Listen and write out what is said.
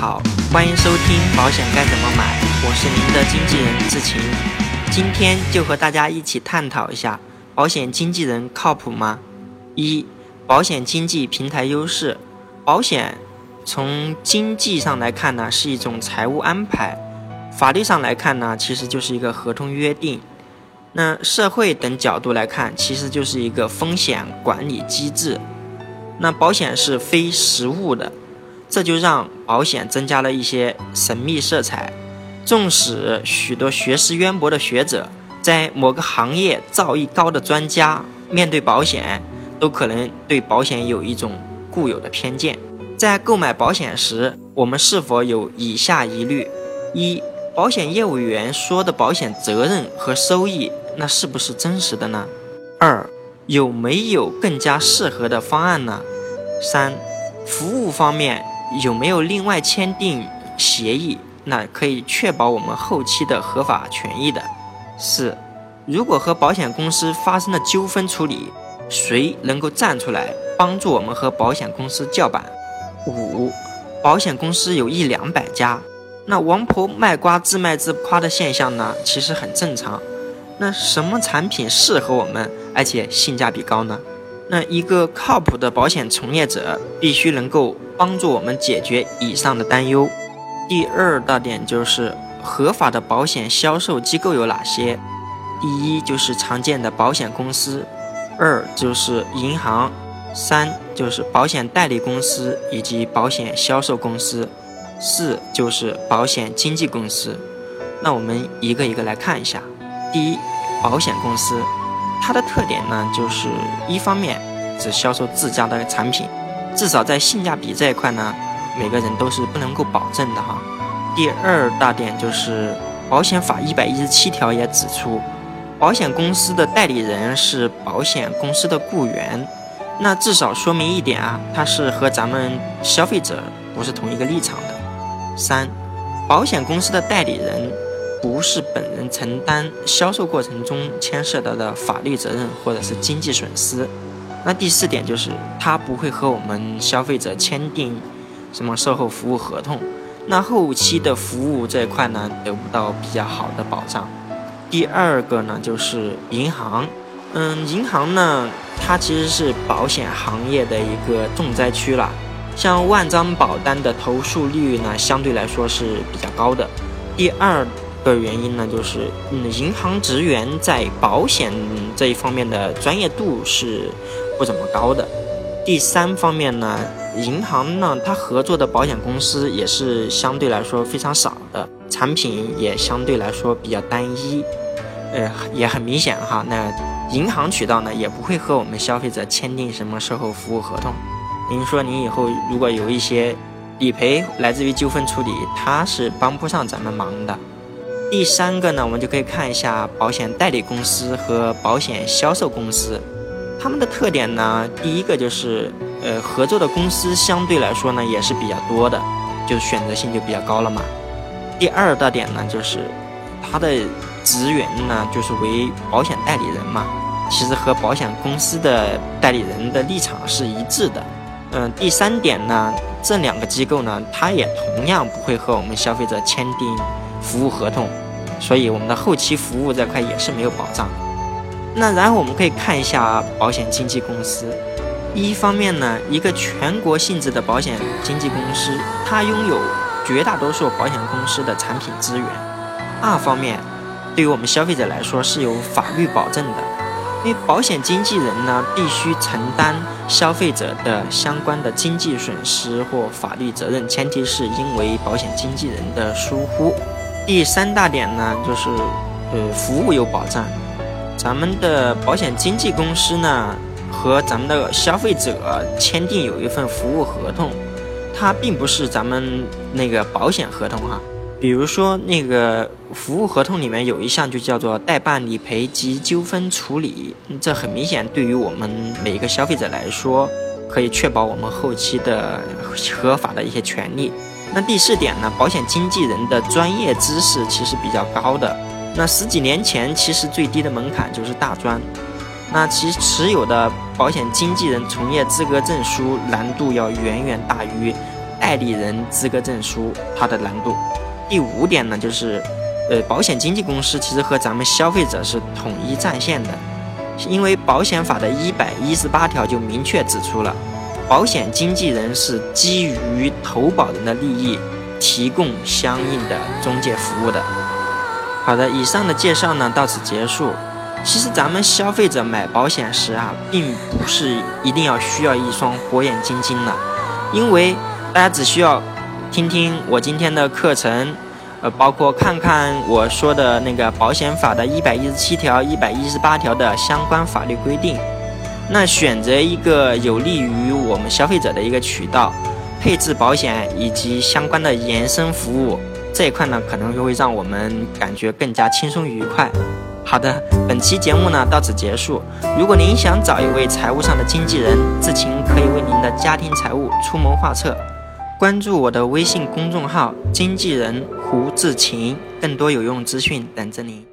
好，欢迎收听保险该怎么买，我是您的经纪人志晴。今天就和大家一起探讨一下，保险经纪人靠谱吗？一、保险经纪平台优势。保险从经济上来看呢，是一种财务安排；法律上来看呢，其实就是一个合同约定。那社会等角度来看，其实就是一个风险管理机制。那保险是非实物的。这就让保险增加了一些神秘色彩。纵使许多学识渊博的学者，在某个行业造诣高的专家，面对保险，都可能对保险有一种固有的偏见。在购买保险时，我们是否有以下疑虑：一、保险业务员说的保险责任和收益，那是不是真实的呢？二、有没有更加适合的方案呢？三、服务方面。有没有另外签订协议？那可以确保我们后期的合法权益的。四，如果和保险公司发生了纠纷处理，谁能够站出来帮助我们和保险公司叫板？五，保险公司有一两百家，那王婆卖瓜自卖自夸的现象呢？其实很正常。那什么产品适合我们，而且性价比高呢？那一个靠谱的保险从业者必须能够帮助我们解决以上的担忧。第二大点就是合法的保险销售机构有哪些？第一就是常见的保险公司，二就是银行，三就是保险代理公司以及保险销售公司，四就是保险经纪公司。那我们一个一个来看一下。第一，保险公司。它的特点呢，就是一方面只销售自家的产品，至少在性价比这一块呢，每个人都是不能够保证的哈。第二大点就是保险法一百一十七条也指出，保险公司的代理人是保险公司的雇员，那至少说明一点啊，他是和咱们消费者不是同一个立场的。三，保险公司的代理人。不是本人承担销售过程中牵涉到的法律责任或者是经济损失。那第四点就是，他不会和我们消费者签订什么售后服务合同。那后期的服务这一块呢，得不到比较好的保障。第二个呢，就是银行。嗯，银行呢，它其实是保险行业的一个重灾区了。像万张保单的投诉率呢，相对来说是比较高的。第二。个原因呢，就是嗯，银行职员在保险这一方面的专业度是不怎么高的。第三方面呢，银行呢，它合作的保险公司也是相对来说非常少的，产品也相对来说比较单一。呃，也很明显哈，那银行渠道呢，也不会和我们消费者签订什么售后服务合同。您说您以后如果有一些理赔来自于纠纷处理，他是帮不上咱们忙的。第三个呢，我们就可以看一下保险代理公司和保险销售公司，他们的特点呢，第一个就是，呃，合作的公司相对来说呢也是比较多的，就选择性就比较高了嘛。第二大点呢，就是他的职员呢就是为保险代理人嘛，其实和保险公司的代理人的立场是一致的。嗯，第三点呢，这两个机构呢，它也同样不会和我们消费者签订。服务合同，所以我们的后期服务这块也是没有保障。那然后我们可以看一下保险经纪公司，一方面呢，一个全国性质的保险经纪公司，它拥有绝大多数保险公司的产品资源；二方面，对于我们消费者来说是有法律保证的，因为保险经纪人呢必须承担消费者的相关的经济损失或法律责任，前提是因为保险经纪人的疏忽。第三大点呢，就是呃服务有保障。咱们的保险经纪公司呢和咱们的消费者签订有一份服务合同，它并不是咱们那个保险合同哈。比如说那个服务合同里面有一项就叫做代办理赔及纠纷处理，这很明显对于我们每一个消费者来说，可以确保我们后期的合法的一些权利。那第四点呢，保险经纪人的专业知识其实比较高的。那十几年前，其实最低的门槛就是大专，那其持有的保险经纪人从业资格证书难度要远远大于代理人资格证书它的难度。第五点呢，就是呃，保险经纪公司其实和咱们消费者是统一战线的，因为保险法的一百一十八条就明确指出了，保险经纪人是基于投保人的利益提供相应的中介服务的。好的，以上的介绍呢到此结束。其实咱们消费者买保险时啊，并不是一定要需要一双火眼金睛的，因为大家只需要听听我今天的课程，呃，包括看看我说的那个保险法的一百一十七条、一百一十八条的相关法律规定，那选择一个有利于我们消费者的一个渠道，配置保险以及相关的延伸服务这一块呢，可能就会让我们感觉更加轻松愉快。好的，本期节目呢到此结束。如果您想找一位财务上的经纪人，志勤可以为您的家庭财务出谋划策。关注我的微信公众号“经纪人胡志勤”，更多有用资讯等着你。